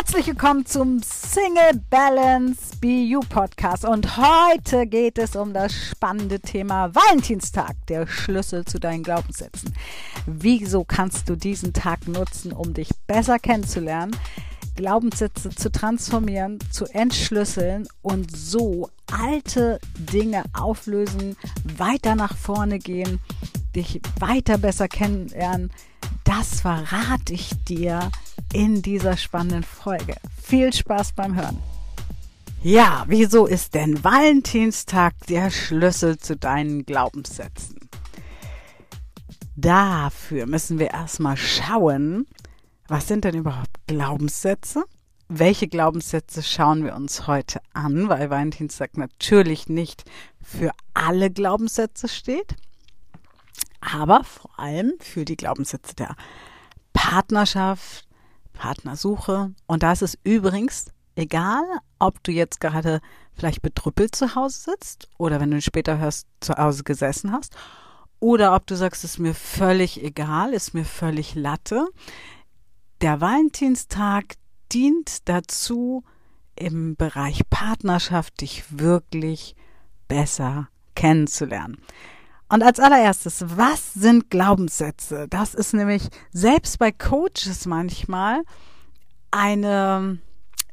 Herzlich willkommen zum Single Balance BU Podcast und heute geht es um das spannende Thema Valentinstag, der Schlüssel zu deinen Glaubenssätzen. Wieso kannst du diesen Tag nutzen, um dich besser kennenzulernen, Glaubenssätze zu transformieren, zu entschlüsseln und so alte Dinge auflösen, weiter nach vorne gehen, dich weiter besser kennenlernen, das verrate ich dir in dieser spannenden Folge. Viel Spaß beim Hören. Ja, wieso ist denn Valentinstag der Schlüssel zu deinen Glaubenssätzen? Dafür müssen wir erstmal schauen, was sind denn überhaupt Glaubenssätze? Welche Glaubenssätze schauen wir uns heute an, weil Valentinstag natürlich nicht für alle Glaubenssätze steht, aber vor allem für die Glaubenssätze der Partnerschaft, Partnersuche. Und da ist es übrigens egal, ob du jetzt gerade vielleicht bedrüppelt zu Hause sitzt oder wenn du später hörst, zu Hause gesessen hast oder ob du sagst, ist mir völlig egal, ist mir völlig Latte. Der Valentinstag dient dazu, im Bereich Partnerschaft dich wirklich besser kennenzulernen. Und als allererstes, was sind Glaubenssätze? Das ist nämlich selbst bei Coaches manchmal eine,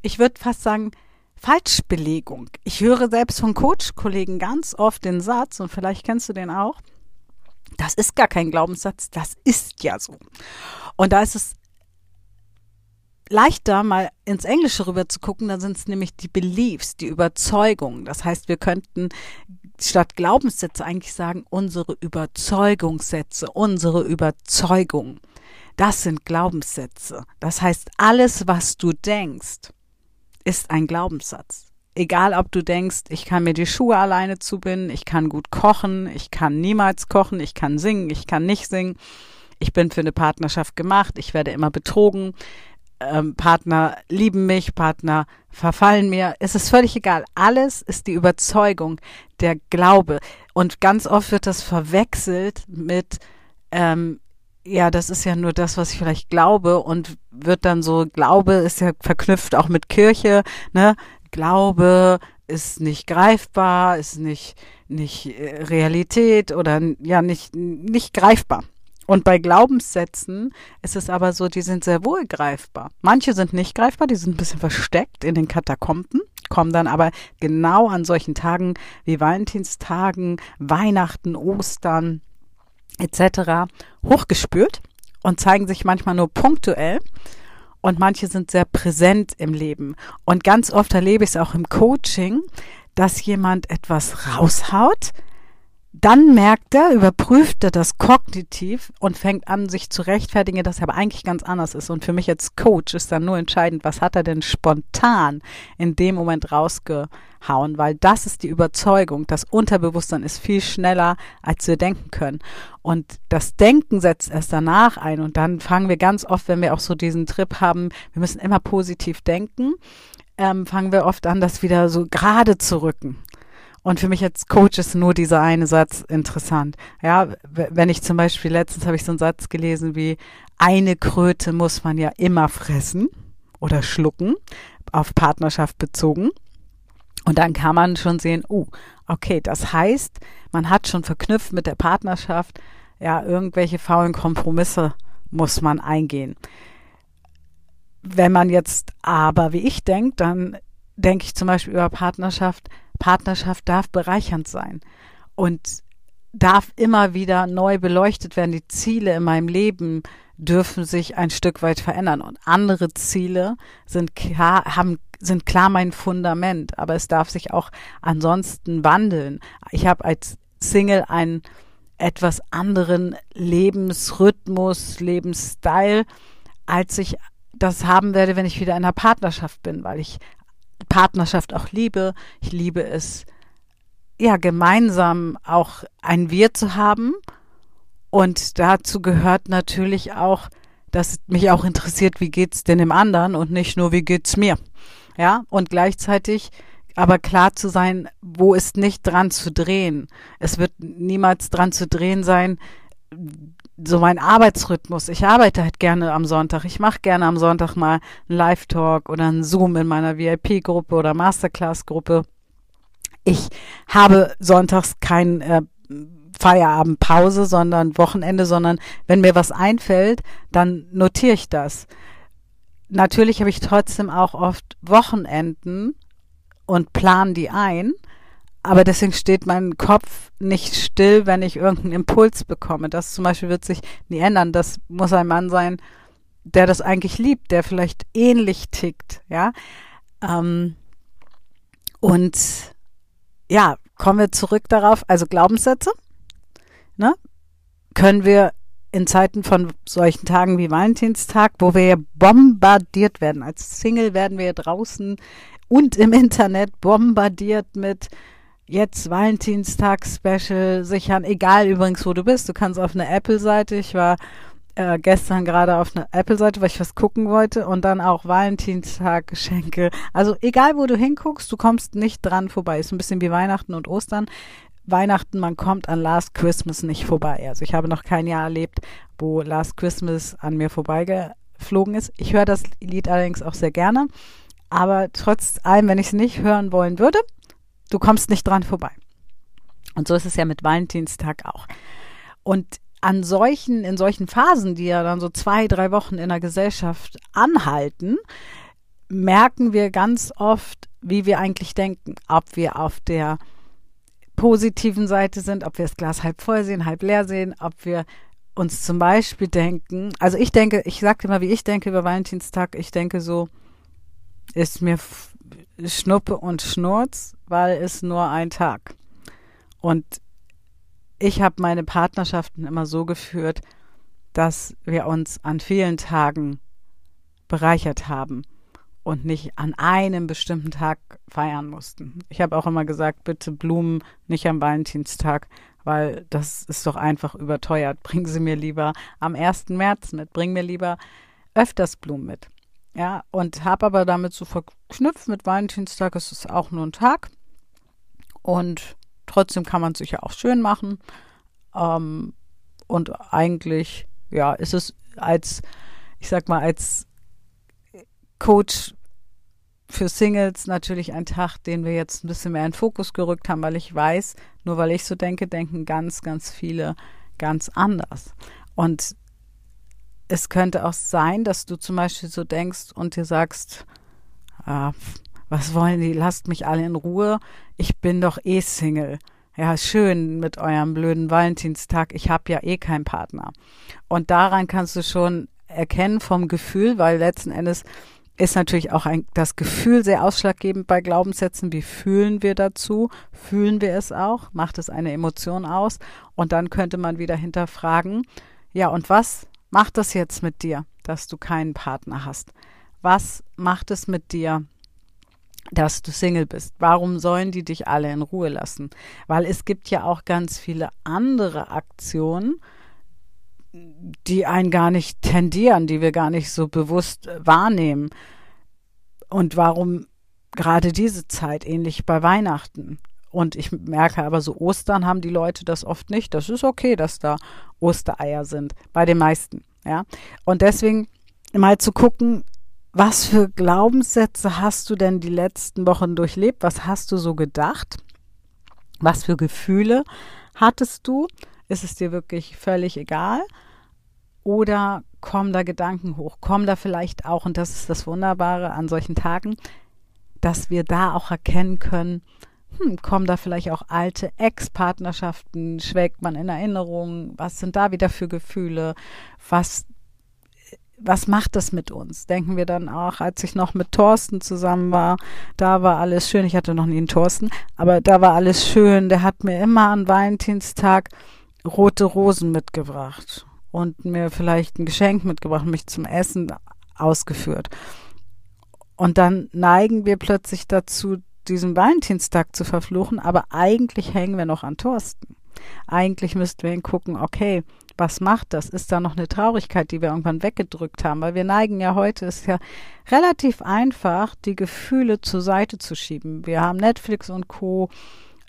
ich würde fast sagen, Falschbelegung. Ich höre selbst von Coach-Kollegen ganz oft den Satz, und vielleicht kennst du den auch, das ist gar kein Glaubenssatz, das ist ja so. Und da ist es leichter, mal ins Englische rüber zu gucken, da sind es nämlich die Beliefs, die Überzeugungen. Das heißt, wir könnten statt Glaubenssätze eigentlich sagen, unsere Überzeugungssätze, unsere Überzeugung. Das sind Glaubenssätze. Das heißt, alles, was du denkst, ist ein Glaubenssatz. Egal, ob du denkst, ich kann mir die Schuhe alleine zubinden, ich kann gut kochen, ich kann niemals kochen, ich kann singen, ich kann nicht singen, ich bin für eine Partnerschaft gemacht, ich werde immer betrogen, ähm, Partner lieben mich, Partner verfallen mir. Es ist völlig egal. Alles ist die Überzeugung, der Glaube. Und ganz oft wird das verwechselt mit, ähm, ja, das ist ja nur das, was ich vielleicht glaube und wird dann so, Glaube ist ja verknüpft auch mit Kirche, ne? Glaube ist nicht greifbar, ist nicht, nicht äh, Realität oder ja, nicht, nicht greifbar. Und bei Glaubenssätzen ist es aber so, die sind sehr wohl greifbar. Manche sind nicht greifbar, die sind ein bisschen versteckt in den Katakomben, kommen dann aber genau an solchen Tagen wie Valentinstagen, Weihnachten, Ostern etc. hochgespürt und zeigen sich manchmal nur punktuell. Und manche sind sehr präsent im Leben. Und ganz oft erlebe ich es auch im Coaching, dass jemand etwas raushaut, dann merkt er, überprüft er das kognitiv und fängt an, sich zu rechtfertigen, dass er aber eigentlich ganz anders ist. Und für mich als Coach ist dann nur entscheidend, was hat er denn spontan in dem Moment rausgehauen, weil das ist die Überzeugung. Das Unterbewusstsein ist viel schneller, als wir denken können. Und das Denken setzt erst danach ein. Und dann fangen wir ganz oft, wenn wir auch so diesen Trip haben, wir müssen immer positiv denken, ähm, fangen wir oft an, das wieder so gerade zu rücken. Und für mich als Coach ist nur dieser eine Satz interessant. Ja, wenn ich zum Beispiel letztens habe ich so einen Satz gelesen wie eine Kröte muss man ja immer fressen oder schlucken, auf Partnerschaft bezogen. Und dann kann man schon sehen, oh, okay, das heißt, man hat schon verknüpft mit der Partnerschaft, ja, irgendwelche faulen Kompromisse muss man eingehen. Wenn man jetzt aber wie ich denkt, dann denke ich zum Beispiel über Partnerschaft, Partnerschaft darf bereichernd sein und darf immer wieder neu beleuchtet werden. Die Ziele in meinem Leben dürfen sich ein Stück weit verändern und andere Ziele sind klar, haben sind klar mein Fundament, aber es darf sich auch ansonsten wandeln. Ich habe als Single einen etwas anderen Lebensrhythmus, Lebensstil, als ich das haben werde, wenn ich wieder in einer Partnerschaft bin, weil ich Partnerschaft auch liebe. Ich liebe es, ja, gemeinsam auch ein Wir zu haben. Und dazu gehört natürlich auch, dass mich auch interessiert, wie geht's denn dem anderen und nicht nur, wie geht's mir. Ja, und gleichzeitig aber klar zu sein, wo ist nicht dran zu drehen. Es wird niemals dran zu drehen sein, so mein Arbeitsrhythmus. Ich arbeite halt gerne am Sonntag. Ich mache gerne am Sonntag mal einen Live-Talk oder einen Zoom in meiner VIP-Gruppe oder Masterclass-Gruppe. Ich habe sonntags kein äh, Feierabendpause, sondern Wochenende, sondern wenn mir was einfällt, dann notiere ich das. Natürlich habe ich trotzdem auch oft Wochenenden und plan die ein aber deswegen steht mein Kopf nicht still, wenn ich irgendeinen Impuls bekomme. Das zum Beispiel wird sich nie ändern. Das muss ein Mann sein, der das eigentlich liebt, der vielleicht ähnlich tickt, ja. Ähm, und ja, kommen wir zurück darauf, also Glaubenssätze, ne? Können wir in Zeiten von solchen Tagen wie Valentinstag, wo wir bombardiert werden. Als Single werden wir draußen und im Internet bombardiert mit jetzt Valentinstag-Special sichern, egal übrigens, wo du bist. Du kannst auf eine Apple-Seite, ich war äh, gestern gerade auf einer Apple-Seite, weil ich was gucken wollte und dann auch Valentinstag-Geschenke. Also egal, wo du hinguckst, du kommst nicht dran vorbei. Ist ein bisschen wie Weihnachten und Ostern. Weihnachten, man kommt an Last Christmas nicht vorbei. Also ich habe noch kein Jahr erlebt, wo Last Christmas an mir vorbeigeflogen ist. Ich höre das Lied allerdings auch sehr gerne. Aber trotz allem, wenn ich es nicht hören wollen würde, Du kommst nicht dran vorbei. Und so ist es ja mit Valentinstag auch. Und an solchen, in solchen Phasen, die ja dann so zwei, drei Wochen in der Gesellschaft anhalten, merken wir ganz oft, wie wir eigentlich denken, ob wir auf der positiven Seite sind, ob wir das Glas halb voll sehen, halb leer sehen, ob wir uns zum Beispiel denken, also ich denke, ich sage immer, wie ich denke über Valentinstag, ich denke so, ist mir Schnuppe und Schnurz, weil es nur ein Tag. Und ich habe meine Partnerschaften immer so geführt, dass wir uns an vielen Tagen bereichert haben und nicht an einem bestimmten Tag feiern mussten. Ich habe auch immer gesagt, bitte Blumen nicht am Valentinstag, weil das ist doch einfach überteuert. Bringen Sie mir lieber am 1. März mit, bringen mir lieber öfters Blumen mit. Ja, und habe aber damit so verknüpft mit Valentinstag, es ist auch nur ein Tag. Und trotzdem kann man es sich ja auch schön machen. Ähm, und eigentlich, ja, ist es als, ich sag mal, als Coach für Singles natürlich ein Tag, den wir jetzt ein bisschen mehr in den Fokus gerückt haben, weil ich weiß, nur weil ich so denke, denken ganz, ganz viele ganz anders. Und es könnte auch sein, dass du zum Beispiel so denkst und dir sagst, ah, was wollen die, lasst mich alle in Ruhe, ich bin doch eh Single. Ja, schön mit eurem blöden Valentinstag, ich habe ja eh keinen Partner. Und daran kannst du schon erkennen vom Gefühl, weil letzten Endes ist natürlich auch ein, das Gefühl sehr ausschlaggebend bei Glaubenssätzen. Wie fühlen wir dazu? Fühlen wir es auch? Macht es eine Emotion aus? Und dann könnte man wieder hinterfragen, ja, und was macht das jetzt mit dir, dass du keinen Partner hast? Was macht es mit dir, dass du Single bist? Warum sollen die dich alle in Ruhe lassen? Weil es gibt ja auch ganz viele andere Aktionen, die einen gar nicht tendieren, die wir gar nicht so bewusst wahrnehmen. Und warum gerade diese Zeit, ähnlich bei Weihnachten? Und ich merke aber so, Ostern haben die Leute das oft nicht. Das ist okay, dass da Ostereier sind. Bei den meisten. Ja. Und deswegen mal zu gucken, was für Glaubenssätze hast du denn die letzten Wochen durchlebt? Was hast du so gedacht? Was für Gefühle hattest du? Ist es dir wirklich völlig egal? Oder kommen da Gedanken hoch? Kommen da vielleicht auch, und das ist das Wunderbare an solchen Tagen, dass wir da auch erkennen können, hm, kommen da vielleicht auch alte Ex-Partnerschaften, schwelgt man in Erinnerungen, was sind da wieder für Gefühle, was, was macht das mit uns? Denken wir dann auch, als ich noch mit Thorsten zusammen war, da war alles schön, ich hatte noch nie einen Thorsten, aber da war alles schön, der hat mir immer an Valentinstag rote Rosen mitgebracht und mir vielleicht ein Geschenk mitgebracht, mich zum Essen ausgeführt. Und dann neigen wir plötzlich dazu, diesen Valentinstag zu verfluchen, aber eigentlich hängen wir noch an Thorsten. Eigentlich müssten wir hingucken, okay, was macht das? Ist da noch eine Traurigkeit, die wir irgendwann weggedrückt haben? Weil wir neigen ja heute, ist ja relativ einfach, die Gefühle zur Seite zu schieben. Wir haben Netflix und Co.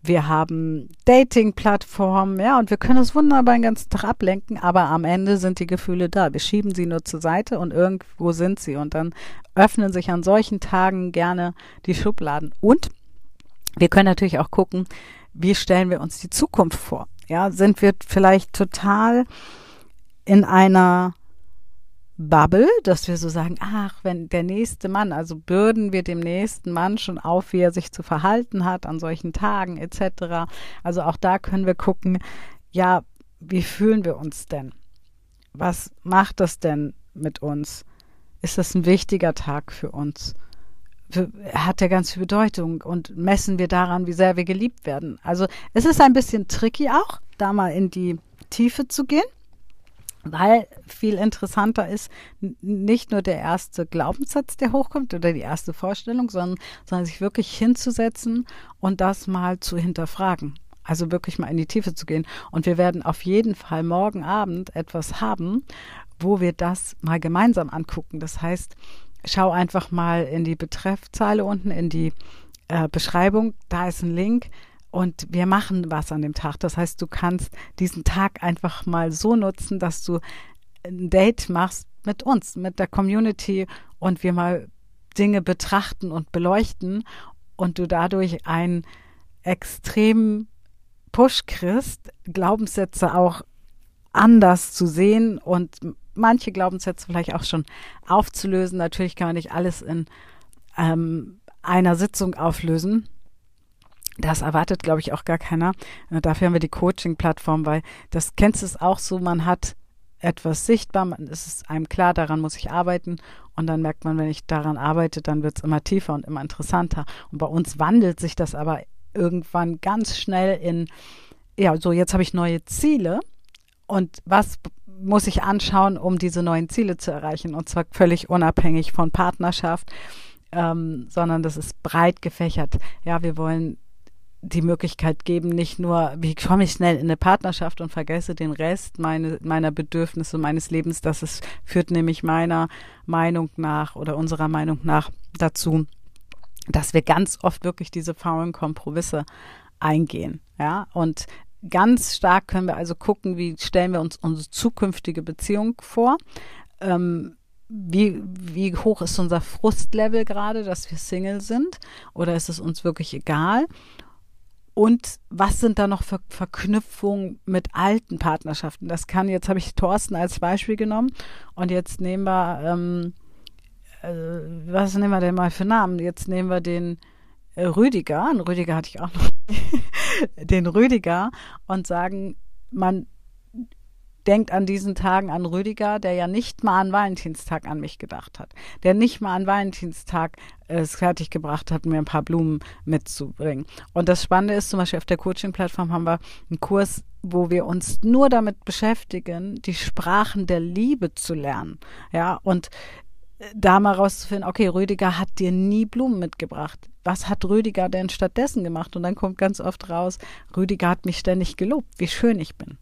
Wir haben Dating-Plattformen, ja, und wir können es wunderbar den ganzen Tag ablenken, aber am Ende sind die Gefühle da. Wir schieben sie nur zur Seite und irgendwo sind sie. Und dann öffnen sich an solchen Tagen gerne die Schubladen. Und wir können natürlich auch gucken, wie stellen wir uns die Zukunft vor? Ja, sind wir vielleicht total in einer Bubble, dass wir so sagen, ach, wenn der nächste Mann, also bürden wir dem nächsten Mann schon auf, wie er sich zu verhalten hat an solchen Tagen etc. Also auch da können wir gucken, ja, wie fühlen wir uns denn? Was macht das denn mit uns? Ist das ein wichtiger Tag für uns? Hat der ganz viel Bedeutung und messen wir daran, wie sehr wir geliebt werden? Also es ist ein bisschen tricky auch, da mal in die Tiefe zu gehen weil viel interessanter ist nicht nur der erste Glaubenssatz, der hochkommt oder die erste Vorstellung, sondern, sondern sich wirklich hinzusetzen und das mal zu hinterfragen. Also wirklich mal in die Tiefe zu gehen. Und wir werden auf jeden Fall morgen Abend etwas haben, wo wir das mal gemeinsam angucken. Das heißt, schau einfach mal in die Betreffzeile unten, in die äh, Beschreibung. Da ist ein Link und wir machen was an dem Tag. Das heißt, du kannst diesen Tag einfach mal so nutzen, dass du ein Date machst mit uns, mit der Community und wir mal Dinge betrachten und beleuchten und du dadurch einen extremen Push kriegst, Glaubenssätze auch anders zu sehen und manche Glaubenssätze vielleicht auch schon aufzulösen. Natürlich kann man nicht alles in ähm, einer Sitzung auflösen. Das erwartet, glaube ich, auch gar keiner. Äh, dafür haben wir die Coaching-Plattform, weil das kennst du es auch so, man hat etwas sichtbar, man, es ist einem klar, daran muss ich arbeiten und dann merkt man, wenn ich daran arbeite, dann wird es immer tiefer und immer interessanter. Und bei uns wandelt sich das aber irgendwann ganz schnell in, ja, so jetzt habe ich neue Ziele und was muss ich anschauen, um diese neuen Ziele zu erreichen und zwar völlig unabhängig von Partnerschaft, ähm, sondern das ist breit gefächert. Ja, wir wollen die Möglichkeit geben, nicht nur, wie komme ich schnell in eine Partnerschaft und vergesse den Rest meine, meiner Bedürfnisse, meines Lebens. Das ist, führt nämlich meiner Meinung nach oder unserer Meinung nach dazu, dass wir ganz oft wirklich diese faulen Kompromisse eingehen. Ja, und ganz stark können wir also gucken, wie stellen wir uns unsere zukünftige Beziehung vor. Ähm, wie, wie hoch ist unser Frustlevel gerade, dass wir Single sind? Oder ist es uns wirklich egal? Und was sind da noch für Verknüpfungen mit alten Partnerschaften? Das kann, jetzt habe ich Thorsten als Beispiel genommen und jetzt nehmen wir, ähm, äh, was nehmen wir denn mal für Namen? Jetzt nehmen wir den äh, Rüdiger, einen Rüdiger hatte ich auch noch, den Rüdiger und sagen, man denkt an diesen Tagen an Rüdiger, der ja nicht mal an Valentinstag an mich gedacht hat, der nicht mal an Valentinstag es fertiggebracht hat, mir ein paar Blumen mitzubringen. Und das Spannende ist zum Beispiel auf der Coaching-Plattform haben wir einen Kurs, wo wir uns nur damit beschäftigen, die Sprachen der Liebe zu lernen. Ja, und da mal rauszufinden, okay, Rüdiger hat dir nie Blumen mitgebracht. Was hat Rüdiger denn stattdessen gemacht? Und dann kommt ganz oft raus, Rüdiger hat mich ständig gelobt, wie schön ich bin.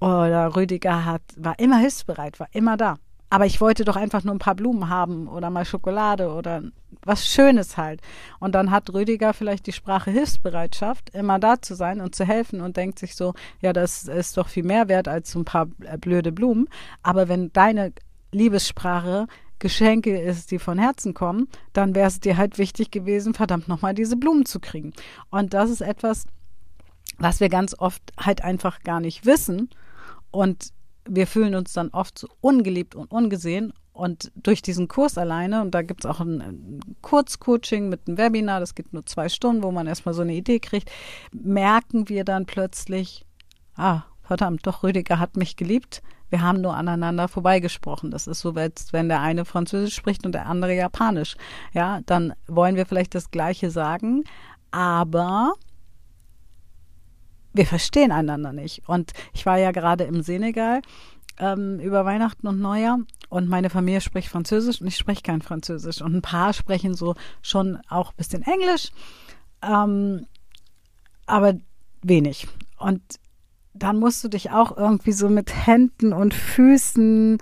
Oder Rüdiger hat, war immer hilfsbereit, war immer da. Aber ich wollte doch einfach nur ein paar Blumen haben oder mal Schokolade oder was Schönes halt. Und dann hat Rüdiger vielleicht die Sprache Hilfsbereitschaft, immer da zu sein und zu helfen und denkt sich so, ja, das ist doch viel mehr wert als so ein paar blöde Blumen. Aber wenn deine Liebessprache Geschenke ist, die von Herzen kommen, dann wäre es dir halt wichtig gewesen, verdammt nochmal diese Blumen zu kriegen. Und das ist etwas, was wir ganz oft halt einfach gar nicht wissen und wir fühlen uns dann oft so ungeliebt und ungesehen. Und durch diesen Kurs alleine, und da gibt es auch ein, ein Kurzcoaching mit einem Webinar, das geht nur zwei Stunden, wo man erstmal so eine Idee kriegt, merken wir dann plötzlich, ah, verdammt, doch, Rüdiger hat mich geliebt. Wir haben nur aneinander vorbeigesprochen. Das ist so, als wenn der eine Französisch spricht und der andere Japanisch. Ja, dann wollen wir vielleicht das Gleiche sagen, aber wir verstehen einander nicht. Und ich war ja gerade im Senegal ähm, über Weihnachten und Neujahr und meine Familie spricht Französisch und ich spreche kein Französisch. Und ein paar sprechen so schon auch ein bisschen Englisch, ähm, aber wenig. Und dann musst du dich auch irgendwie so mit Händen und Füßen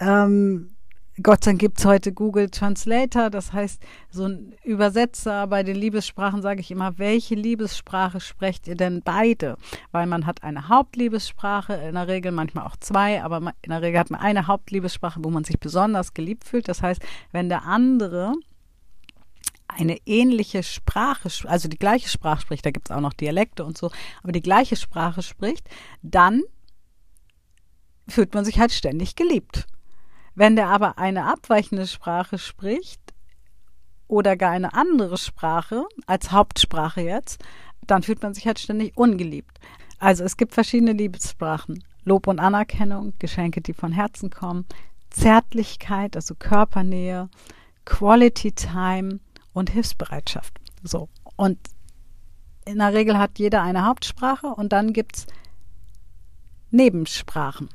ähm, Gott sei Dank gibt's heute Google Translator, das heißt, so ein Übersetzer bei den Liebessprachen sage ich immer, welche Liebessprache sprecht ihr denn beide? Weil man hat eine Hauptliebessprache, in der Regel manchmal auch zwei, aber in der Regel hat man eine Hauptliebessprache, wo man sich besonders geliebt fühlt. Das heißt, wenn der andere eine ähnliche Sprache, also die gleiche Sprache spricht, da gibt's auch noch Dialekte und so, aber die gleiche Sprache spricht, dann fühlt man sich halt ständig geliebt. Wenn der aber eine abweichende Sprache spricht oder gar eine andere Sprache als Hauptsprache jetzt, dann fühlt man sich halt ständig ungeliebt. Also es gibt verschiedene Liebessprachen. Lob und Anerkennung, Geschenke, die von Herzen kommen, Zärtlichkeit, also Körpernähe, Quality Time und Hilfsbereitschaft. So. Und in der Regel hat jeder eine Hauptsprache und dann gibt's Nebensprachen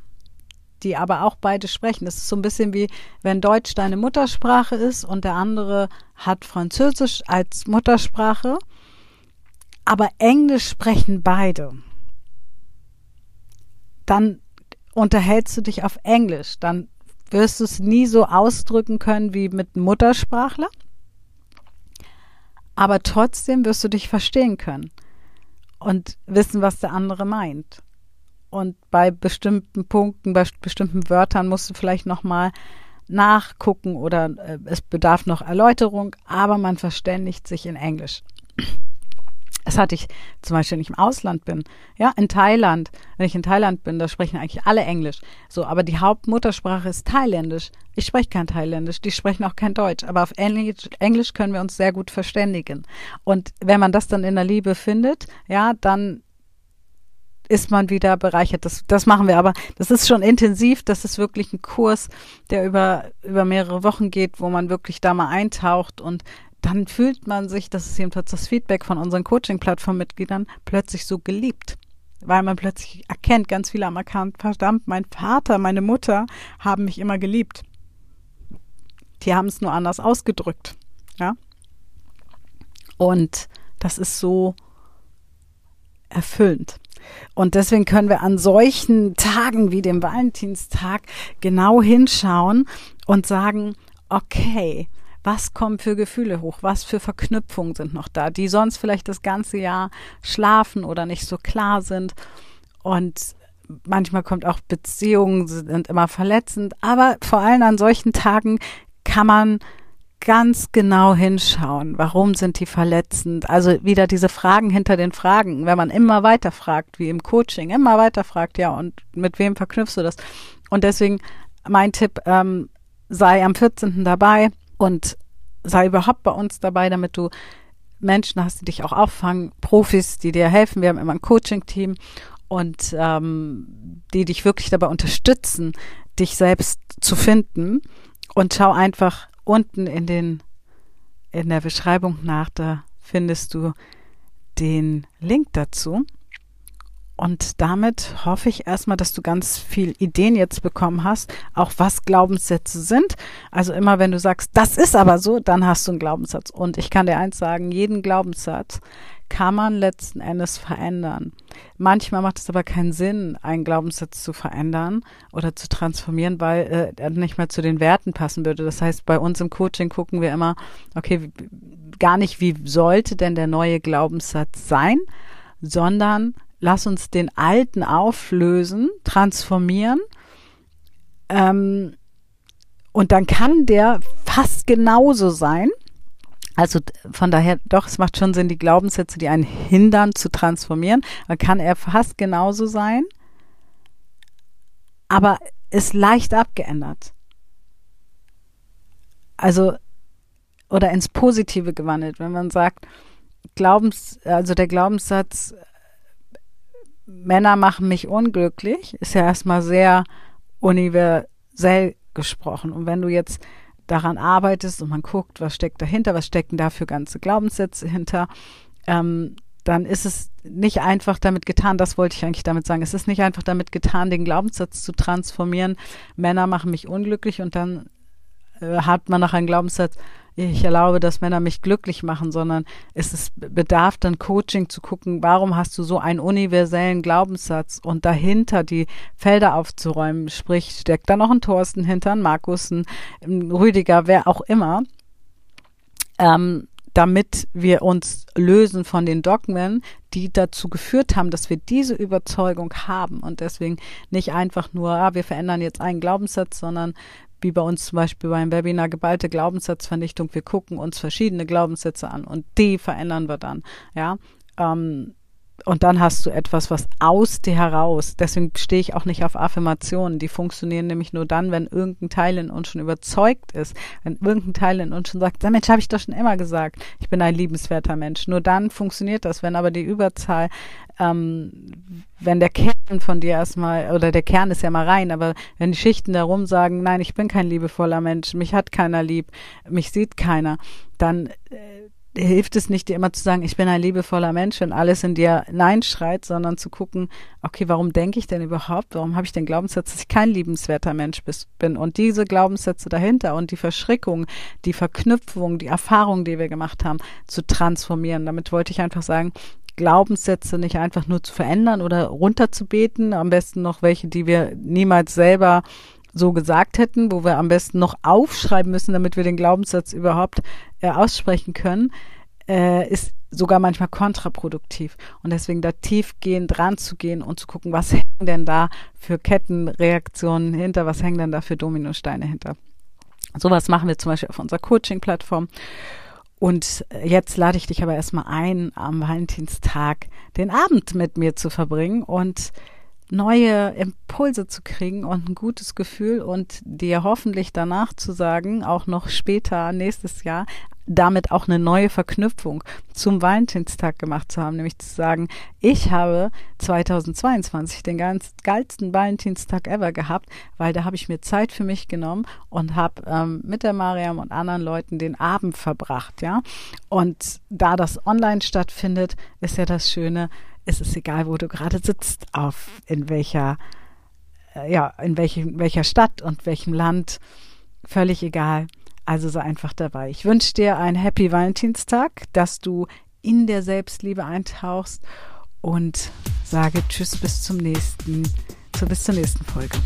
die aber auch beide sprechen. Das ist so ein bisschen wie, wenn Deutsch deine Muttersprache ist und der andere hat Französisch als Muttersprache, aber Englisch sprechen beide. Dann unterhältst du dich auf Englisch, dann wirst du es nie so ausdrücken können wie mit Muttersprachler, aber trotzdem wirst du dich verstehen können und wissen, was der andere meint. Und bei bestimmten Punkten, bei bestimmten Wörtern musst du vielleicht nochmal nachgucken oder äh, es bedarf noch Erläuterung, aber man verständigt sich in Englisch. Das hatte ich zum Beispiel, wenn ich im Ausland bin. Ja, in Thailand. Wenn ich in Thailand bin, da sprechen eigentlich alle Englisch. So, aber die Hauptmuttersprache ist Thailändisch. Ich spreche kein Thailändisch, die sprechen auch kein Deutsch. Aber auf Englisch, Englisch können wir uns sehr gut verständigen. Und wenn man das dann in der Liebe findet, ja, dann ist man wieder bereichert. Das, das machen wir aber. Das ist schon intensiv. Das ist wirklich ein Kurs, der über, über mehrere Wochen geht, wo man wirklich da mal eintaucht und dann fühlt man sich, das ist jedenfalls das Feedback von unseren Coaching-Plattform-Mitgliedern, plötzlich so geliebt. Weil man plötzlich erkennt, ganz viele haben erkannt, verdammt, mein Vater, meine Mutter haben mich immer geliebt. Die haben es nur anders ausgedrückt. Ja. Und das ist so erfüllend. Und deswegen können wir an solchen Tagen wie dem Valentinstag genau hinschauen und sagen, okay, was kommen für Gefühle hoch, was für Verknüpfungen sind noch da, die sonst vielleicht das ganze Jahr schlafen oder nicht so klar sind. Und manchmal kommt auch Beziehungen sind immer verletzend, aber vor allem an solchen Tagen kann man ganz genau hinschauen. Warum sind die verletzend? Also wieder diese Fragen hinter den Fragen. Wenn man immer weiter fragt, wie im Coaching, immer weiter fragt, ja, und mit wem verknüpfst du das? Und deswegen mein Tipp, ähm, sei am 14. dabei und sei überhaupt bei uns dabei, damit du Menschen hast, die dich auch auffangen, Profis, die dir helfen. Wir haben immer ein Coaching-Team und ähm, die dich wirklich dabei unterstützen, dich selbst zu finden. Und schau einfach, unten in den in der Beschreibung nach, da findest du den Link dazu. Und damit hoffe ich erstmal, dass du ganz viel Ideen jetzt bekommen hast, auch was Glaubenssätze sind. Also immer wenn du sagst, das ist aber so, dann hast du einen Glaubenssatz. Und ich kann dir eins sagen, jeden Glaubenssatz kann man letzten Endes verändern. Manchmal macht es aber keinen Sinn, einen Glaubenssatz zu verändern oder zu transformieren, weil äh, er nicht mehr zu den Werten passen würde. Das heißt, bei uns im Coaching gucken wir immer, okay, gar nicht, wie sollte denn der neue Glaubenssatz sein, sondern lass uns den alten auflösen, transformieren. Ähm, und dann kann der fast genauso sein also von daher, doch, es macht schon Sinn, die Glaubenssätze, die einen hindern, zu transformieren. Man kann er fast genauso sein, aber ist leicht abgeändert. Also, oder ins Positive gewandelt, wenn man sagt, Glaubens, also der Glaubenssatz, Männer machen mich unglücklich, ist ja erstmal sehr universell gesprochen. Und wenn du jetzt daran arbeitest und man guckt, was steckt dahinter, was stecken da für ganze Glaubenssätze hinter, ähm, dann ist es nicht einfach damit getan, das wollte ich eigentlich damit sagen, es ist nicht einfach damit getan, den Glaubenssatz zu transformieren, Männer machen mich unglücklich und dann äh, hat man noch einen Glaubenssatz, ich erlaube, dass Männer mich glücklich machen, sondern es ist, bedarf dann Coaching zu gucken, warum hast du so einen universellen Glaubenssatz und dahinter die Felder aufzuräumen, sprich, steckt da noch ein Thorsten hinter, ein Markus, ein, ein Rüdiger, wer auch immer. Ähm, damit wir uns lösen von den Dogmen, die dazu geführt haben, dass wir diese Überzeugung haben und deswegen nicht einfach nur, ah, wir verändern jetzt einen Glaubenssatz, sondern wie bei uns zum Beispiel beim Webinar geballte Glaubenssatzvernichtung, wir gucken uns verschiedene Glaubenssätze an und die verändern wir dann, ja. Ähm, und dann hast du etwas, was aus dir heraus, deswegen stehe ich auch nicht auf Affirmationen, die funktionieren nämlich nur dann, wenn irgendein Teil in uns schon überzeugt ist, wenn irgendein Teil in uns schon sagt, der Mensch habe ich doch schon immer gesagt, ich bin ein liebenswerter Mensch. Nur dann funktioniert das, wenn aber die Überzahl, ähm, wenn der Kern von dir erstmal, oder der Kern ist ja mal rein, aber wenn die Schichten darum sagen, nein, ich bin kein liebevoller Mensch, mich hat keiner lieb, mich sieht keiner, dann äh, hilft es nicht, dir immer zu sagen, ich bin ein liebevoller Mensch, wenn alles in dir Nein schreit, sondern zu gucken, okay, warum denke ich denn überhaupt? Warum habe ich den Glaubenssatz, dass ich kein liebenswerter Mensch bin? Und diese Glaubenssätze dahinter und die Verschrickung, die Verknüpfung, die Erfahrung, die wir gemacht haben, zu transformieren. Damit wollte ich einfach sagen, Glaubenssätze nicht einfach nur zu verändern oder runterzubeten, am besten noch welche, die wir niemals selber so gesagt hätten, wo wir am besten noch aufschreiben müssen, damit wir den Glaubenssatz überhaupt äh, aussprechen können, äh, ist sogar manchmal kontraproduktiv. Und deswegen da tiefgehend dran zu gehen und zu gucken, was hängen denn da für Kettenreaktionen hinter, was hängen denn da für Dominosteine hinter. Sowas machen wir zum Beispiel auf unserer Coaching-Plattform. Und jetzt lade ich dich aber erstmal ein, am Valentinstag den Abend mit mir zu verbringen und neue Impulse zu kriegen und ein gutes Gefühl und dir hoffentlich danach zu sagen, auch noch später, nächstes Jahr, damit auch eine neue Verknüpfung zum Valentinstag gemacht zu haben, nämlich zu sagen, ich habe 2022 den ganz geilsten Valentinstag ever gehabt, weil da habe ich mir Zeit für mich genommen und habe ähm, mit der Mariam und anderen Leuten den Abend verbracht, ja. Und da das online stattfindet, ist ja das Schöne, es ist egal, wo du gerade sitzt, auf in welcher, äh, ja, in welchem, welcher Stadt und welchem Land, völlig egal. Also sei einfach dabei. Ich wünsche dir einen Happy Valentinstag, dass du in der Selbstliebe eintauchst und sage Tschüss bis zum nächsten, zu, bis zur nächsten Folge.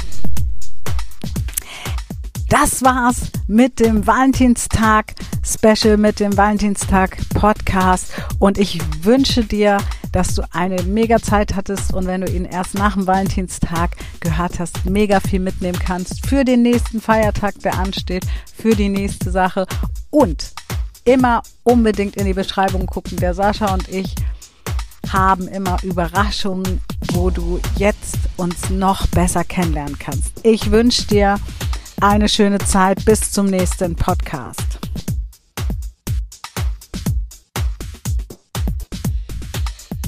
Das war's mit dem Valentinstag Special, mit dem Valentinstag Podcast und ich wünsche dir dass du eine mega Zeit hattest und wenn du ihn erst nach dem Valentinstag gehört hast, mega viel mitnehmen kannst für den nächsten Feiertag, der ansteht, für die nächste Sache und immer unbedingt in die Beschreibung gucken. Der Sascha und ich haben immer Überraschungen, wo du jetzt uns noch besser kennenlernen kannst. Ich wünsche dir eine schöne Zeit. Bis zum nächsten Podcast.